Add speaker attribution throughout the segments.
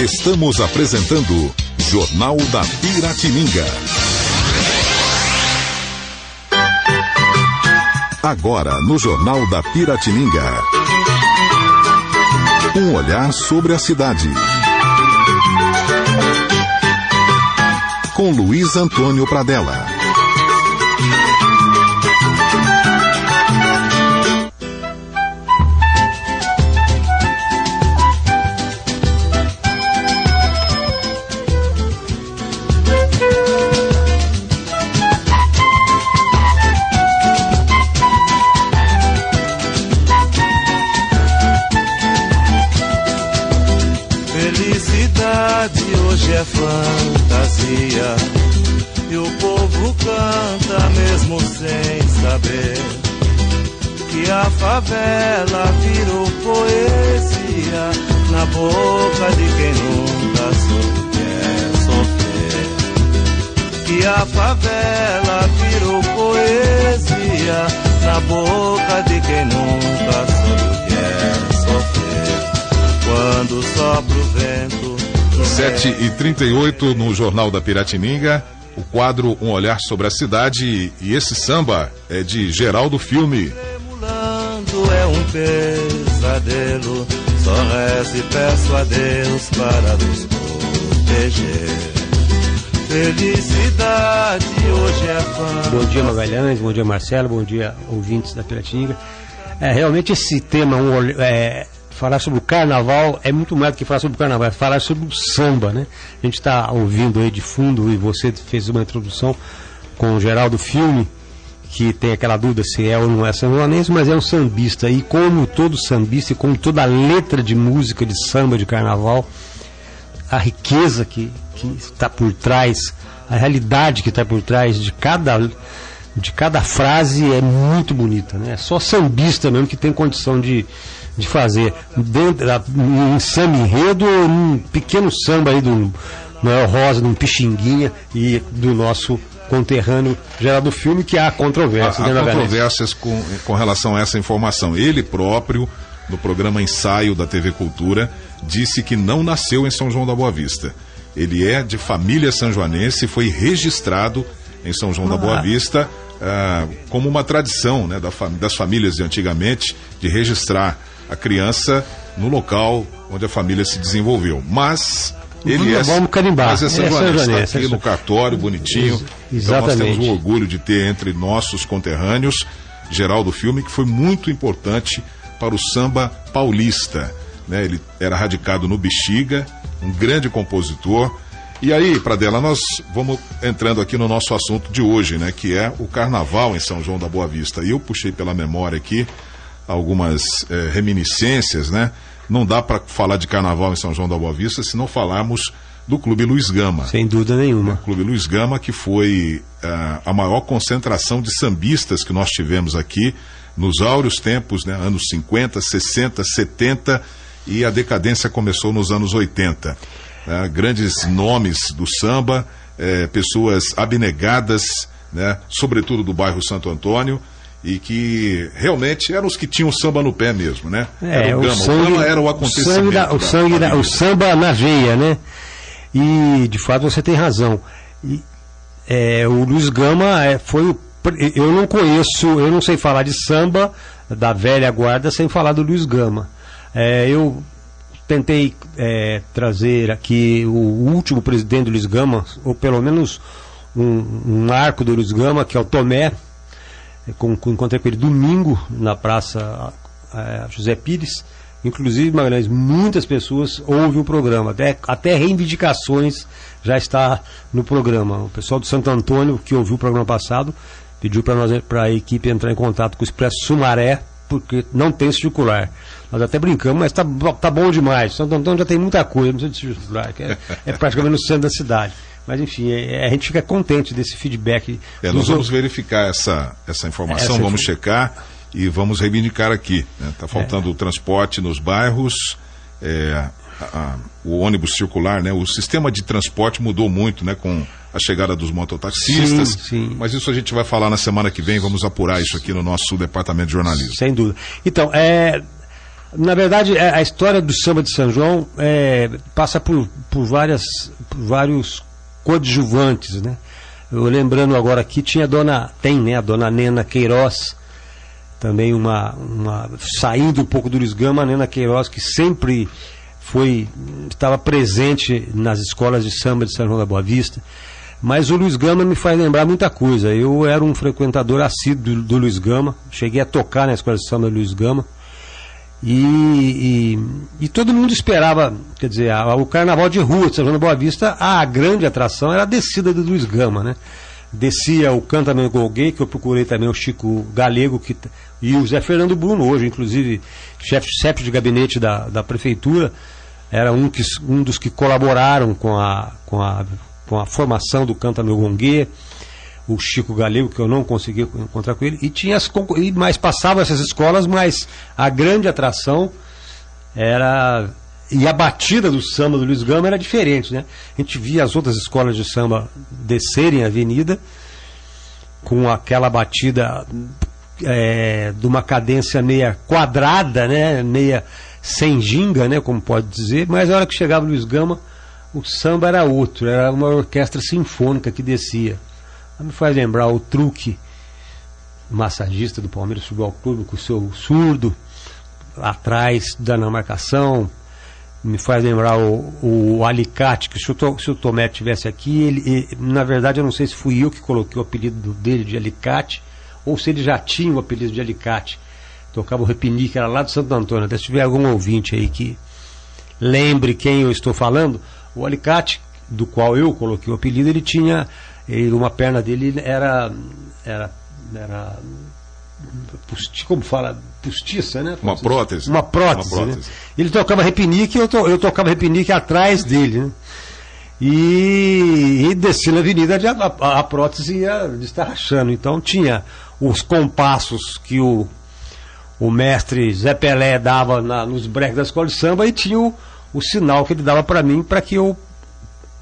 Speaker 1: Estamos apresentando Jornal da Piratininga. Agora no Jornal da Piratininga. Um olhar sobre a cidade. Com Luiz Antônio Pradella.
Speaker 2: É fantasia e o povo canta mesmo sem saber que a favela virou poesia na boca de quem nunca soube quer sofrer. Que a favela virou poesia na boca de quem nunca soube quer sofrer. Quando sopra o vento
Speaker 1: 7 e 38 no Jornal da Piratininga, o quadro Um Olhar sobre a Cidade e esse samba é de Geraldo Filme.
Speaker 2: é um pesadelo, só rezo e peço a Deus para nos proteger. Felicidade hoje é fã.
Speaker 3: Bom dia, Magalhães, bom dia, Marcelo, bom dia, ouvintes da Piratininga. É, realmente esse tema, um, é, falar sobre o carnaval é muito mais do que falar sobre o carnaval, é falar sobre o samba, né? A gente está ouvindo aí de fundo e você fez uma introdução com o Geraldo Filme, que tem aquela dúvida se é ou não é sanjoanense, mas é um sambista. E como todo sambista e como toda letra de música de samba de carnaval, a riqueza que, está por trás, a realidade que está por trás de cada, de cada frase é muito bonita. Né? É só sambista mesmo que tem condição de de fazer dentro, um samba enredo ou um pequeno samba aí do Noel Rosa, de um Pixinguinha e do nosso conterrâneo Geraldo Filme, que há controvérsias.
Speaker 1: Há, há controvérsias com, com relação a essa informação. Ele próprio, no programa Ensaio da TV Cultura, disse que não nasceu em São João da Boa Vista. Ele é de família sanjoanense e foi registrado em São João ah. da Boa ah. Vista ah, como uma tradição né, da das famílias de antigamente de registrar a criança no local onde a família se desenvolveu. Mas ele é,
Speaker 3: vamos carimbar.
Speaker 1: Mas é São Joanense, está aqui no cartório, bonitinho. Exatamente. Então nós temos o orgulho de ter entre nossos conterrâneos Geraldo Filme, que foi muito importante para o samba paulista. Né? Ele era radicado no Bexiga, um grande compositor. E aí, Pradela, nós vamos entrando aqui no nosso assunto de hoje, né? Que é o carnaval em São João da Boa Vista. E eu puxei pela memória aqui algumas é, reminiscências, né? Não dá para falar de carnaval em São João da Boa Vista se não falarmos do Clube Luiz Gama.
Speaker 3: Sem dúvida nenhuma.
Speaker 1: O Clube Luiz Gama, que foi uh, a maior concentração de sambistas que nós tivemos aqui nos áureos tempos, né? anos 50, 60, 70 e a decadência começou nos anos 80. Uh, ah, grandes nomes do samba, uh, pessoas abnegadas, né? sobretudo do bairro Santo Antônio, e que realmente eram os que tinham samba no pé mesmo, né?
Speaker 3: É, era o, o, sangue, o gama era o acontecimento. O, sangue da, o, sangue da, o samba na veia, né? E de fato você tem razão. E, é, o Luiz Gama é, foi o. Eu não conheço, eu não sei falar de samba da velha guarda sem falar do Luiz Gama. É, eu tentei é, trazer aqui o último presidente do Luiz Gama, ou pelo menos um, um arco do Luiz Gama, que é o Tomé com, com, encontrei com ele domingo na Praça é, José Pires. Inclusive, Magalhães, muitas pessoas ouvem o programa, até, até reivindicações já está no programa. O pessoal do Santo Antônio, que ouviu o programa passado, pediu para a equipe entrar em contato com o Expresso Sumaré, porque não tem circular. Nós até brincamos, mas está tá bom demais. Santo Antônio já tem muita coisa, não precisa de circular, é, é praticamente no centro da cidade. Mas enfim, é, é, a gente fica contente desse feedback.
Speaker 1: É, nós vamos verificar essa, essa informação, essa vamos checar e vamos reivindicar aqui. Está né? Tá faltando é. o transporte nos bairros, é, a, a, o ônibus circular, né? O sistema de transporte mudou muito, né? Com a chegada dos mototaxistas. Sim, sim. Mas isso a gente vai falar na semana que vem, vamos apurar isso aqui no nosso departamento de jornalismo.
Speaker 3: Sem dúvida. Então, é, Na verdade, é, a história do samba de São João é, passa por, por, várias, por vários coadjuvantes, né? Eu lembrando agora aqui, tinha a dona, tem, né, a dona Nena Queiroz, também uma, uma saindo um pouco do Luiz Gama, a Nena Queiroz, que sempre foi, estava presente nas escolas de samba de São João da Boa Vista. Mas o Luiz Gama me faz lembrar muita coisa. Eu era um frequentador assíduo do, do Luiz Gama, cheguei a tocar na escola de samba do Luiz Gama. E, e, e, todo mundo esperava, quer dizer, a, o carnaval de rua de São João da Boa Vista, a grande atração era a descida do Luiz Gama, né? Descia o Canta Meu Golguei, que eu procurei também o Chico Galego que, e o Zé Fernando Bruno, hoje, inclusive, chefe, chefe de gabinete da, da prefeitura, era um, que, um dos que colaboraram com a, com a, com a formação do Canta Meu Gongue o Chico Galego, que eu não consegui encontrar com ele, e tinha as, e mais passava essas escolas, mas a grande atração era e a batida do samba do Luiz Gama era diferente, né? A gente via as outras escolas de samba descerem a avenida com aquela batida é, de uma cadência meia quadrada, né? Meia sem ginga, né? Como pode dizer, mas a hora que chegava o Luiz Gama, o samba era outro, era uma orquestra sinfônica que descia. Me faz lembrar o truque massagista do Palmeiras Futebol Clube com o seu surdo atrás da na marcação. Me faz lembrar o, o alicate, que se o, Tomé tivesse aqui, ele, na verdade eu não sei se fui eu que coloquei o apelido dele de alicate, ou se ele já tinha o apelido de alicate. Tocava o repinique, era lá do Santo Antônio. Até se tiver algum ouvinte aí que lembre quem eu estou falando, o alicate, do qual eu coloquei o apelido, ele tinha e uma perna dele era. era, era posti, como fala? Postiça, né?
Speaker 1: Uma prótese.
Speaker 3: Uma prótese. Uma prótese. Né? Ele tocava repinique e eu, to, eu tocava repinique atrás dele. Né? E, e desci na avenida, a, a, a prótese ia destarrachando. Então tinha os compassos que o, o mestre Zé Pelé dava na, nos breques da escola de samba e tinha o, o sinal que ele dava para mim para que eu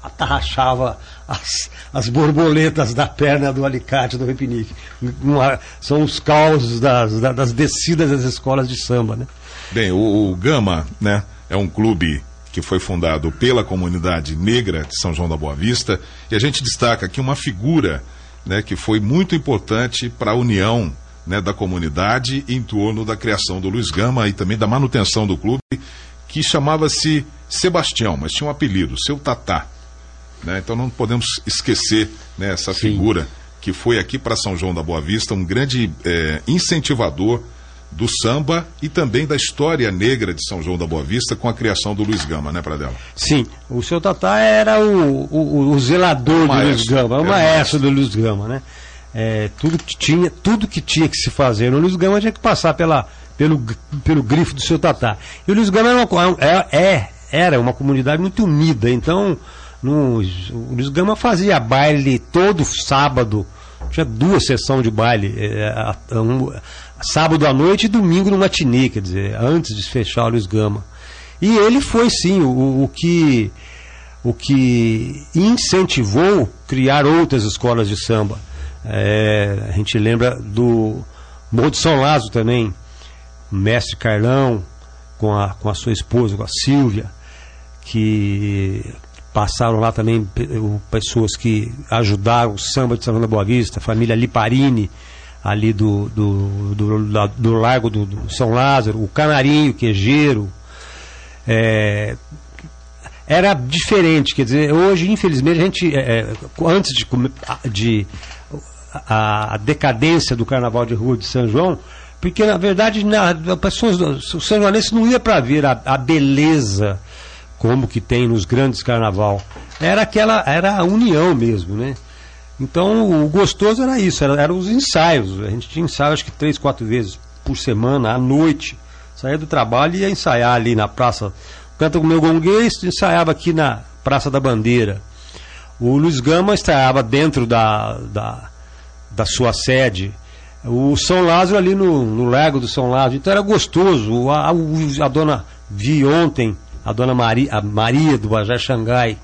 Speaker 3: atarrachava as, as borboletas da perna do alicate do repinique. Uma, são os causos das, das descidas das escolas de samba, né?
Speaker 1: Bem, o, o Gama, né, é um clube que foi fundado pela comunidade negra de São João da Boa Vista, e a gente destaca aqui uma figura, né, que foi muito importante para a união né, da comunidade em torno da criação do Luiz Gama e também da manutenção do clube, que chamava-se Sebastião, mas tinha um apelido, seu Tatá. Né? Então não podemos esquecer né, essa Sim. figura que foi aqui para São João da Boa Vista um grande é, incentivador do samba e também da história negra de São João da Boa Vista com a criação do Luiz Gama, né, Pradela?
Speaker 3: Sim, o seu Tatá era o, o, o zelador o do Luiz Gama, o maestro do Luiz Gama, né? É, tudo, que tinha, tudo que tinha que se fazer no Luiz Gama tinha que passar pela, pelo, pelo grifo do seu Tatá. E o Luiz Gama era uma, é, é, era uma comunidade muito unida, então no, o Luiz Gama fazia baile todo sábado. Tinha duas sessões de baile. É, um, sábado à noite e domingo no matinê, quer dizer, antes de fechar o Luiz Gama. E ele foi sim o, o que o que incentivou criar outras escolas de samba. É, a gente lembra do Morro de São Lázaro também, o mestre Carlão, com a, com a sua esposa, com a Silvia, que passaram lá também pessoas que ajudaram o samba de da Boa Vista, a família Liparini, ali do, do, do, do Largo do, do, São Lázaro, o Canarinho, Quejeiro. É, era diferente, quer dizer, hoje, infelizmente, a gente, é, é antes de, de a, a, decadência do Carnaval de Rua de São João, porque na verdade na, pessoas, o São Joanense não ia para ver a, a beleza como que tem nos grandes carnaval. Era aquela, era a união mesmo, né? Então o gostoso era isso, eram era os ensaios. A gente tinha ensaio acho que três, quatro vezes por semana, à noite. Saía do trabalho e ia ensaiar ali na praça. Canta com o meu gonguês, ensaiava aqui na Praça da Bandeira. O Luiz Gama ensaiava dentro da, da, da sua sede. O São Lázaro ali no, no Lago do São Lázaro. Então era gostoso. A, a, a dona vi ontem a dona Maria, a Maria do Bajé Xangai,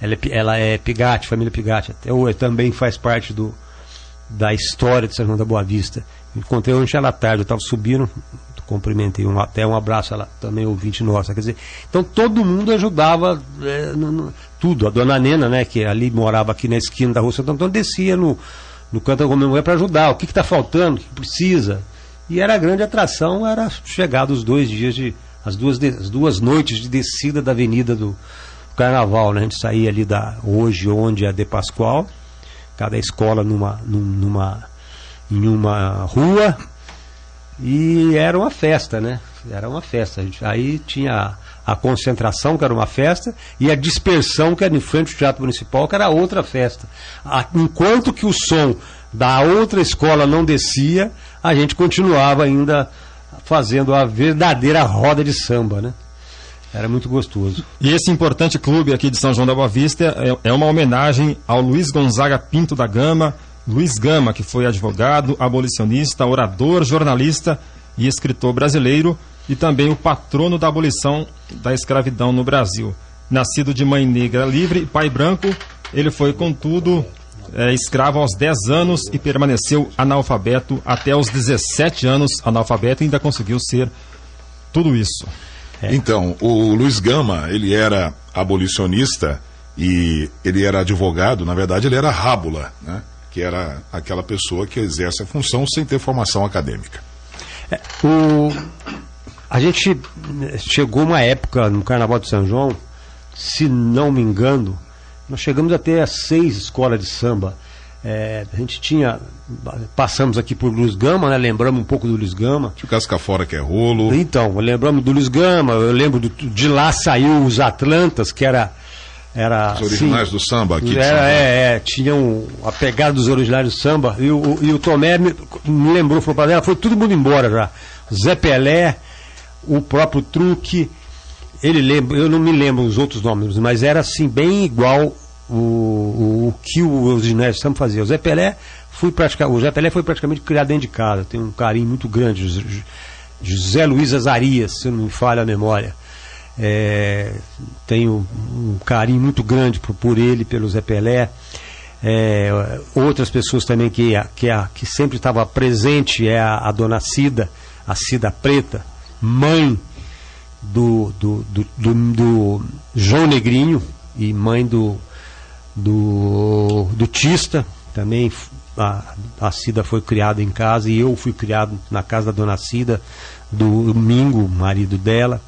Speaker 3: ela é, ela é Pigatti, família Pigatti, até hoje também faz parte do, da história de São João da Boa Vista. Encontrei ontem ela tarde, eu estava subindo, cumprimentei um, até um abraço, ela também ouvinte nossa. Quer dizer, então todo mundo ajudava é, no, no, tudo. A dona Nena, né, que ali morava aqui na esquina da rua Santo Antônio, descia no, no canto da mulher para ajudar. O que está faltando? O que precisa? E era a grande atração, era chegar os dois dias de. As duas, as duas noites de descida da avenida do, carnaval, né? A gente saía ali da hoje onde é De Pascoal, cada escola numa, numa em uma rua e era uma festa, né? Era uma festa. Aí tinha a concentração, que era uma festa, e a dispersão, que era em frente ao Teatro Municipal, que era outra festa. Enquanto que o som da outra escola não descia, a gente continuava ainda fazendo a verdadeira roda de samba, né? Era muito gostoso.
Speaker 4: E esse importante clube aqui de São João da Boa Vista é, é uma homenagem ao Luiz Gonzaga Pinto da Gama, Luiz Gama, que foi advogado, abolicionista, orador, jornalista e escritor brasileiro e também o patrono da abolição da escravidão no Brasil. Nascido de mãe negra livre e pai branco, ele foi, contudo, é, escravo aos 10 anos e permaneceu analfabeto até os 17 anos, analfabeto, e ainda conseguiu ser tudo isso.
Speaker 1: É. Então, o Luiz Gama, ele era abolicionista e ele era advogado, na verdade ele era rábula, né? que era aquela pessoa que exerce a função sem ter formação acadêmica.
Speaker 3: É, o, a gente chegou uma época no Carnaval de São João, se não me engano, nós chegamos até a seis escolas de samba. É, a gente tinha. Passamos aqui por Luiz Gama, né? Lembramos um pouco do Luiz Gama.
Speaker 1: Tinha o Casca Fora que é rolo.
Speaker 3: Então, lembramos do Luiz Gama, eu lembro do, de lá saiu os Atlantas, que era. Era,
Speaker 1: os originais do samba aqui.
Speaker 3: Era, é, é, tinham a pegada dos originais do samba. E o, e o Tomé me, me lembrou, falou para ela, foi todo mundo embora já. Zé Pelé, o próprio Truque, ele lembra, eu não me lembro os outros nomes, mas era assim, bem igual o, o, o que o Ginésio estamos fazia. O Zé Pelé, fui praticar, o Zé Pelé foi praticamente criado dentro de casa, tem um carinho muito grande. José Luiz Azarias, se não me falha a memória. É, tenho um carinho muito grande por, por ele, pelo Zé Pelé. É, outras pessoas também que, que, que sempre estava presente é a, a, dona Cida, a Cida Preta, mãe do, do, do, do, João Negrinho e mãe do, do, do Tista, também a, a Cida foi criada em casa e eu fui criado na casa da dona Cida, do Domingo, marido dela.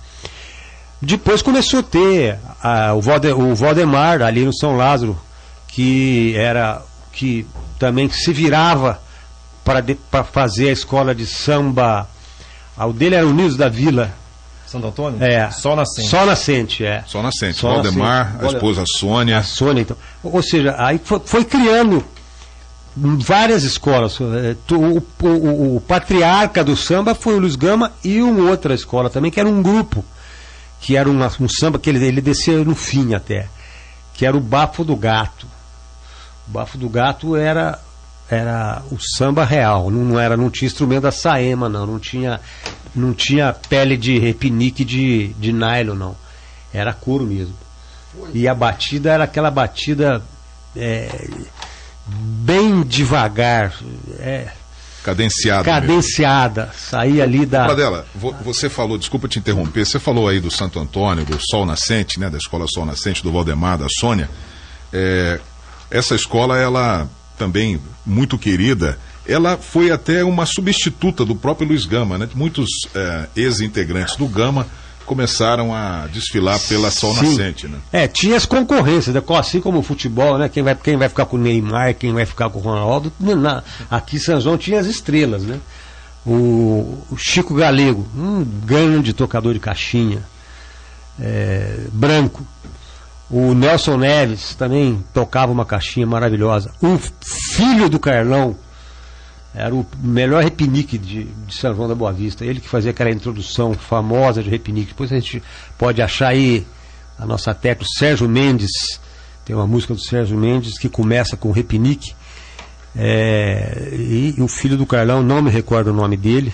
Speaker 3: Depois começou a ter a, o, Valde, o Valdemar ali no São Lázaro, que era que também se virava para fazer a escola de samba. O dele era o Niso da Vila,
Speaker 4: Santo Antônio?
Speaker 3: É.
Speaker 4: Sol Nascente.
Speaker 3: Sol Nascente, é.
Speaker 1: Sol Nascente. Sol Valdemar, Nascente. a esposa Sônia. A
Speaker 3: Sônia, então. Ou seja, aí foi, foi criando várias escolas. É, o, o, o, patriarca do samba foi o Luiz Gama e uma outra escola também, que era um grupo, que era uma, um samba que ele, ele descia no fim até, que era o Bafo do Gato. O Bafo do Gato era era o samba real, não, não era, não tinha instrumento da saema, não, não tinha não tinha pele de repinique de, de nylon, não. Era couro mesmo. E a batida era aquela batida é, bem devagar. É,
Speaker 1: cadenciada.
Speaker 3: Cadenciada. Mesmo. Saía ali da.
Speaker 1: Pradela, você falou, desculpa te interromper, você falou aí do Santo Antônio, do Sol Nascente, né? Da Escola Sol Nascente, do Valdemar, da Sônia. É, essa escola, ela também muito querida ela foi até uma substituta do próprio Luiz Gama, né? Muitos é, ex-integrantes do Gama começaram a desfilar pela Sol Sim. Nascente, né?
Speaker 3: É, tinha as concorrências, né? assim como o futebol, né? Quem vai, quem vai ficar com o Neymar, quem vai ficar com o Ronaldo. Na, aqui em São João tinha as estrelas, né? O, o Chico Galego, um grande tocador de caixinha, é, branco. O Nelson Neves também tocava uma caixinha maravilhosa. O filho do Carlão, era o melhor repinique de, de, São João da Boa Vista. Ele que fazia aquela introdução famosa de repinique. Depois a gente pode achar aí a nossa tecla, Sérgio Mendes. Tem uma música do Sérgio Mendes que começa com repinique. É, e, e, o filho do Carlão, não me recordo o nome dele.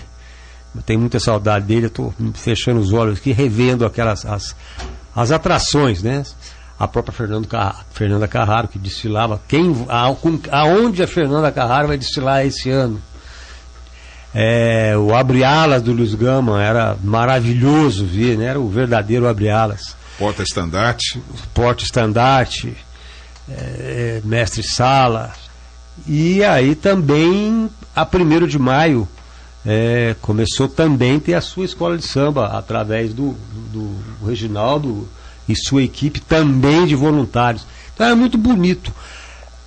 Speaker 3: Tenho muita saudade dele. Estou fechando os olhos aqui, revendo aquelas as, as atrações, né? A própria Fernando Car... Fernanda Carraro, que desfilava. Quem, a, aonde a Fernanda Carraro vai desfilar esse ano? É, o Abre Alas do Luiz Gama era maravilhoso ver, né? Era o verdadeiro Abre Alas.
Speaker 1: Porta Estandarte.
Speaker 3: Porta Estandarte, é, Mestre Sala. E aí também, a 1 de maio, é, começou também a ter a sua escola de samba, através do, do, do Reginaldo e sua equipe também de voluntários. Então é muito bonito.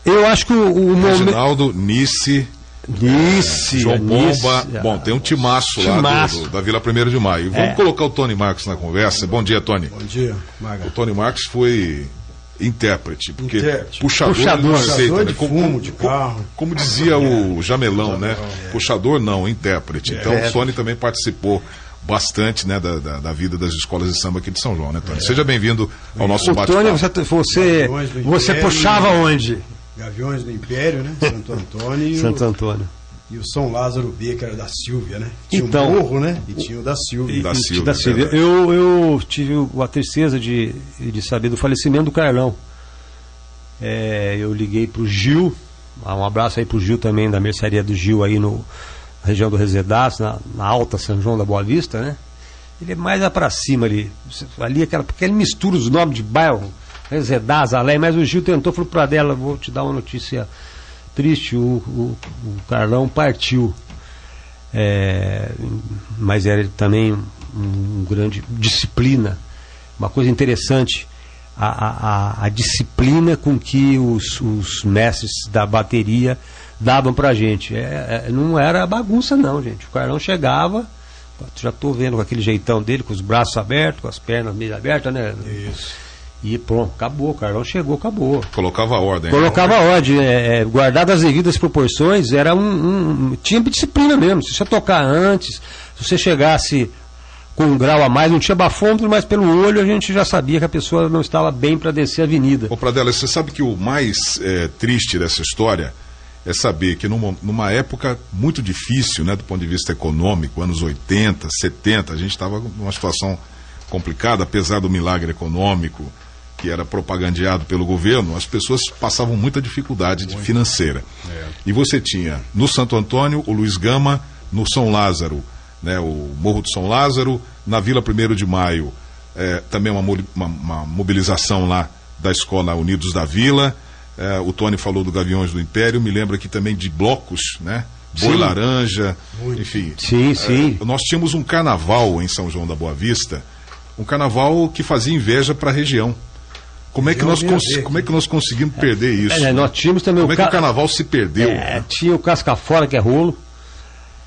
Speaker 3: Eu acho que o, o
Speaker 1: Reginaldo, momento... Nice.
Speaker 3: Nice,
Speaker 1: é, João Bomba. Nice, Bom, tem um timaço, timaço. lá do, do, da Vila 1 de Maio. Vamos é. colocar o Tony Marcos na conversa. Bom dia, Tony.
Speaker 5: Bom dia, Maga.
Speaker 1: O Tony Marcos foi intérprete, porque
Speaker 5: intérprete.
Speaker 1: puxador,
Speaker 5: puxador,
Speaker 1: aceita,
Speaker 5: né? de fumo, como, de carro.
Speaker 1: Como, como dizia o Jamelão, né? É. Puxador não, intérprete. Então o Tony também participou bastante né, da, da, da, vida das escolas de samba aqui de São João, né, Tony? É. Seja bem-vindo ao nosso bate-papo.
Speaker 3: Tony, você, você, você puxava onde?
Speaker 5: Gaviões do Império, né? Santo Antônio.
Speaker 3: Santo Antônio.
Speaker 5: E o São Lázaro B, que era da Silvia, né? Tinha então, um morro, né? E tinha o da Silvia. E,
Speaker 3: da Silvia. Da Silvia. Eu, eu tive a tristeza de, de saber do falecimento do Carlão. É, eu liguei para o Gil, um abraço aí para o Gil também, da mercearia do Gil aí no região do Resedaço, na, na, Alta São João da Boa Vista, né? Ele é mais para cima ali. Ali aquela, porque ele mistura os nomes de bairro, Resedaz, Alé, mas o Gil tentou, falou para dela, vou te dar uma notícia triste, o, o, o Carlão partiu. É, mas era também um, um, grande disciplina. Uma coisa interessante, a, a, a disciplina com que os, os, mestres da bateria davam pra gente. É, é, não era bagunça não, gente. O Carlão chegava, já estou vendo com aquele jeitão dele, com os braços abertos, com as pernas meio abertas, né?
Speaker 5: Isso.
Speaker 3: E pronto, acabou, o Carlão chegou, acabou.
Speaker 1: Colocava ordem.
Speaker 3: Colocava a ordem, é, é, guardado as devidas proporções, era um, um, Tinha disciplina mesmo. Se você tocar antes, se você chegasse com um grau a mais, não tinha bafômetro, mas pelo olho a gente já sabia que a pessoa não estava bem para descer a avenida.
Speaker 1: Ô Pradela, você sabe que o mais é, triste dessa história é saber que numa, numa, época muito difícil, né, do ponto de vista econômico, anos 80, 70, a gente estava numa situação complicada, apesar do milagre econômico, que era propagandeado pelo governo, as pessoas passavam muita dificuldade de financeira. É. E você tinha no Santo Antônio o Luiz Gama, no São Lázaro, né, o Morro do São Lázaro, na Vila 1 de Maio, é, também uma, uma, uma, mobilização lá da Escola Unidos da Vila. É, o Tony falou do Gaviões do Império, me lembra aqui também de blocos, né? Boi sim. Laranja, Muito. enfim.
Speaker 3: Sim, sim.
Speaker 1: É, nós tínhamos um carnaval em São João da Boa Vista, um carnaval que fazia inveja para a região. Como é, que nós como é que nós conseguimos perder isso?
Speaker 3: É, nós tínhamos também
Speaker 1: como o é que o carnaval se perdeu? É,
Speaker 3: né? Tinha o Casca Fora, que é rolo.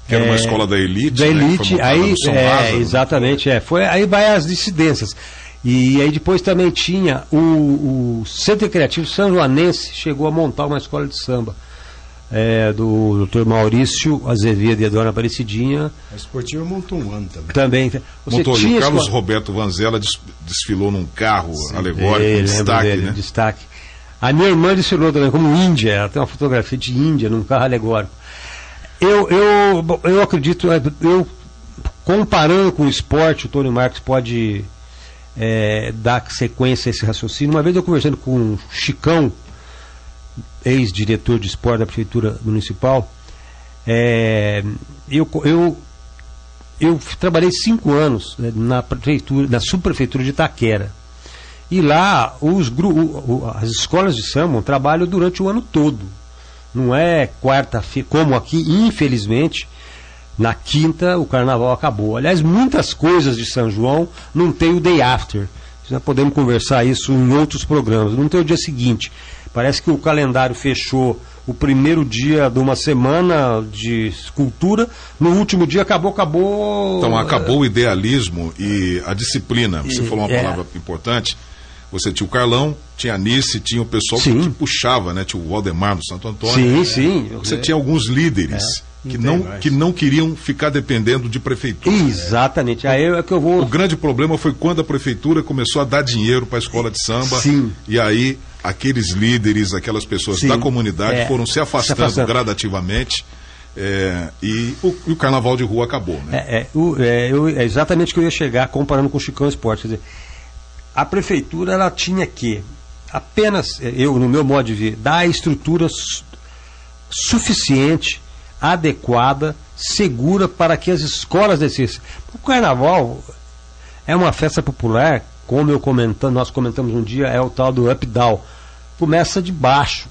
Speaker 1: Que era uma é, escola da elite.
Speaker 3: Da né, elite, aí. É, Lázaro, exatamente, é. Foi, aí vai as dissidências. E aí depois também tinha o, o Centro Recreativo São Joanense, chegou a montar uma escola de samba é, do Dr. Maurício Azevedo e a dona Aparecidinha.
Speaker 5: A esportiva montou um ano também.
Speaker 3: Também.
Speaker 1: Você montou, tinha o Carlos escola... Roberto Vanzella desfilou num carro Sim. alegórico,
Speaker 3: é, destaque, dele, né? destaque. A minha irmã desfilou também como Índia, ela tem uma fotografia de Índia num carro alegórico. Eu, eu, eu acredito, eu comparando com o esporte, o Tony Marques pode é, dar sequência a esse raciocínio. Uma vez eu conversando com o Chicão, ex-diretor de esporte da Prefeitura Municipal, é, eu, eu, eu trabalhei cinco anos né, na prefeitura, na subprefeitura de Itaquera. E lá os, as escolas de samba trabalham durante o ano todo. Não é quarta-feira, como aqui, infelizmente, na quinta o carnaval acabou. Aliás, muitas coisas de São João não tem o day after. Nós podemos conversar isso em outros programas. Não tem o dia seguinte. Parece que o calendário fechou o primeiro dia de uma semana de escultura, no último dia acabou, acabou.
Speaker 1: Então acabou o idealismo e a disciplina. Você e, falou uma é. palavra importante. Você tinha o Carlão, tinha a Nice, tinha o pessoal sim. que te puxava, né? Tinha o Waldemar do Santo Antônio.
Speaker 3: Sim, sim.
Speaker 1: Você é. tinha alguns líderes. É que não, que não queriam ficar dependendo de prefeitura.
Speaker 3: Exatamente. Aí é que eu vou.
Speaker 1: O grande problema foi quando a prefeitura começou a dar dinheiro para a escola de samba.
Speaker 3: Sim.
Speaker 1: E aí aqueles líderes, aquelas pessoas Sim. da comunidade é. foram se afastando, se afastando. gradativamente. É, e, o, e, o, carnaval de rua acabou. Né?
Speaker 3: É, é, o, é, eu, é exatamente o que eu ia chegar comparando com o Chicão Esporte. Quer dizer, a prefeitura ela tinha que apenas, eu no meu modo de ver, dar a estrutura su suficiente adequada segura para que as escolas descessem. O carnaval é uma festa popular, como eu comentando, nós comentamos um dia, é o tal do up-down. Começa de baixo.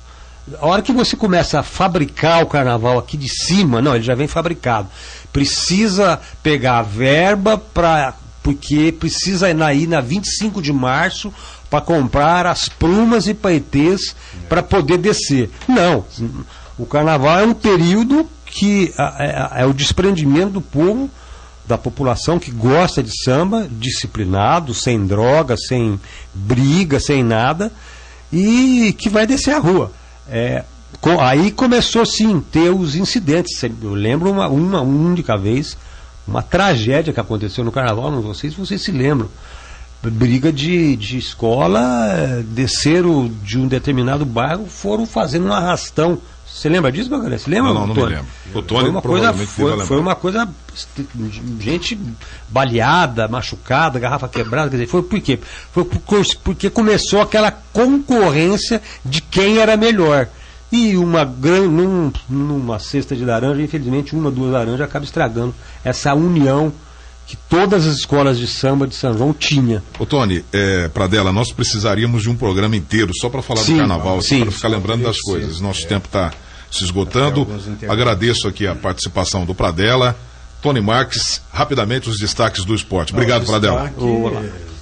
Speaker 3: A hora que você começa a fabricar o carnaval aqui de cima, não, ele já vem fabricado. Precisa pegar a verba para porque precisa ir na 25 de março para comprar as plumas e paetês para poder descer. Não, o carnaval é um período que é, é, é o desprendimento do povo, da população que gosta de samba, disciplinado, sem droga, sem briga, sem nada, e que vai descer a rua. É, aí começou sim ter os incidentes. Eu lembro uma, uma única vez, uma tragédia que aconteceu no carnaval, não se vocês se lembram. Briga de, de escola, desceram de um determinado bairro, foram fazendo um arrastão você lembra disso, Bagalé? Você lembra?
Speaker 1: Não, não, não me lembro.
Speaker 3: O Tony foi uma coisa, foi, foi, uma coisa, gente baleada, machucada, garrafa quebrada, quer dizer, foi por quê? Foi porque começou aquela concorrência de quem era melhor. E uma grande, num, numa cesta de laranja, infelizmente, uma, duas laranjas acaba estragando essa união que todas as escolas de samba de São João tinha.
Speaker 1: Ô Tony, é, dela nós precisaríamos de um programa inteiro só para falar sim, do carnaval, para ficar lembrando das coisas. Nosso é. tempo está se esgotando. Agradeço aqui a participação do Pradella. Tony Marques, rapidamente os destaques do esporte. Obrigado, Pradella.
Speaker 5: Olá.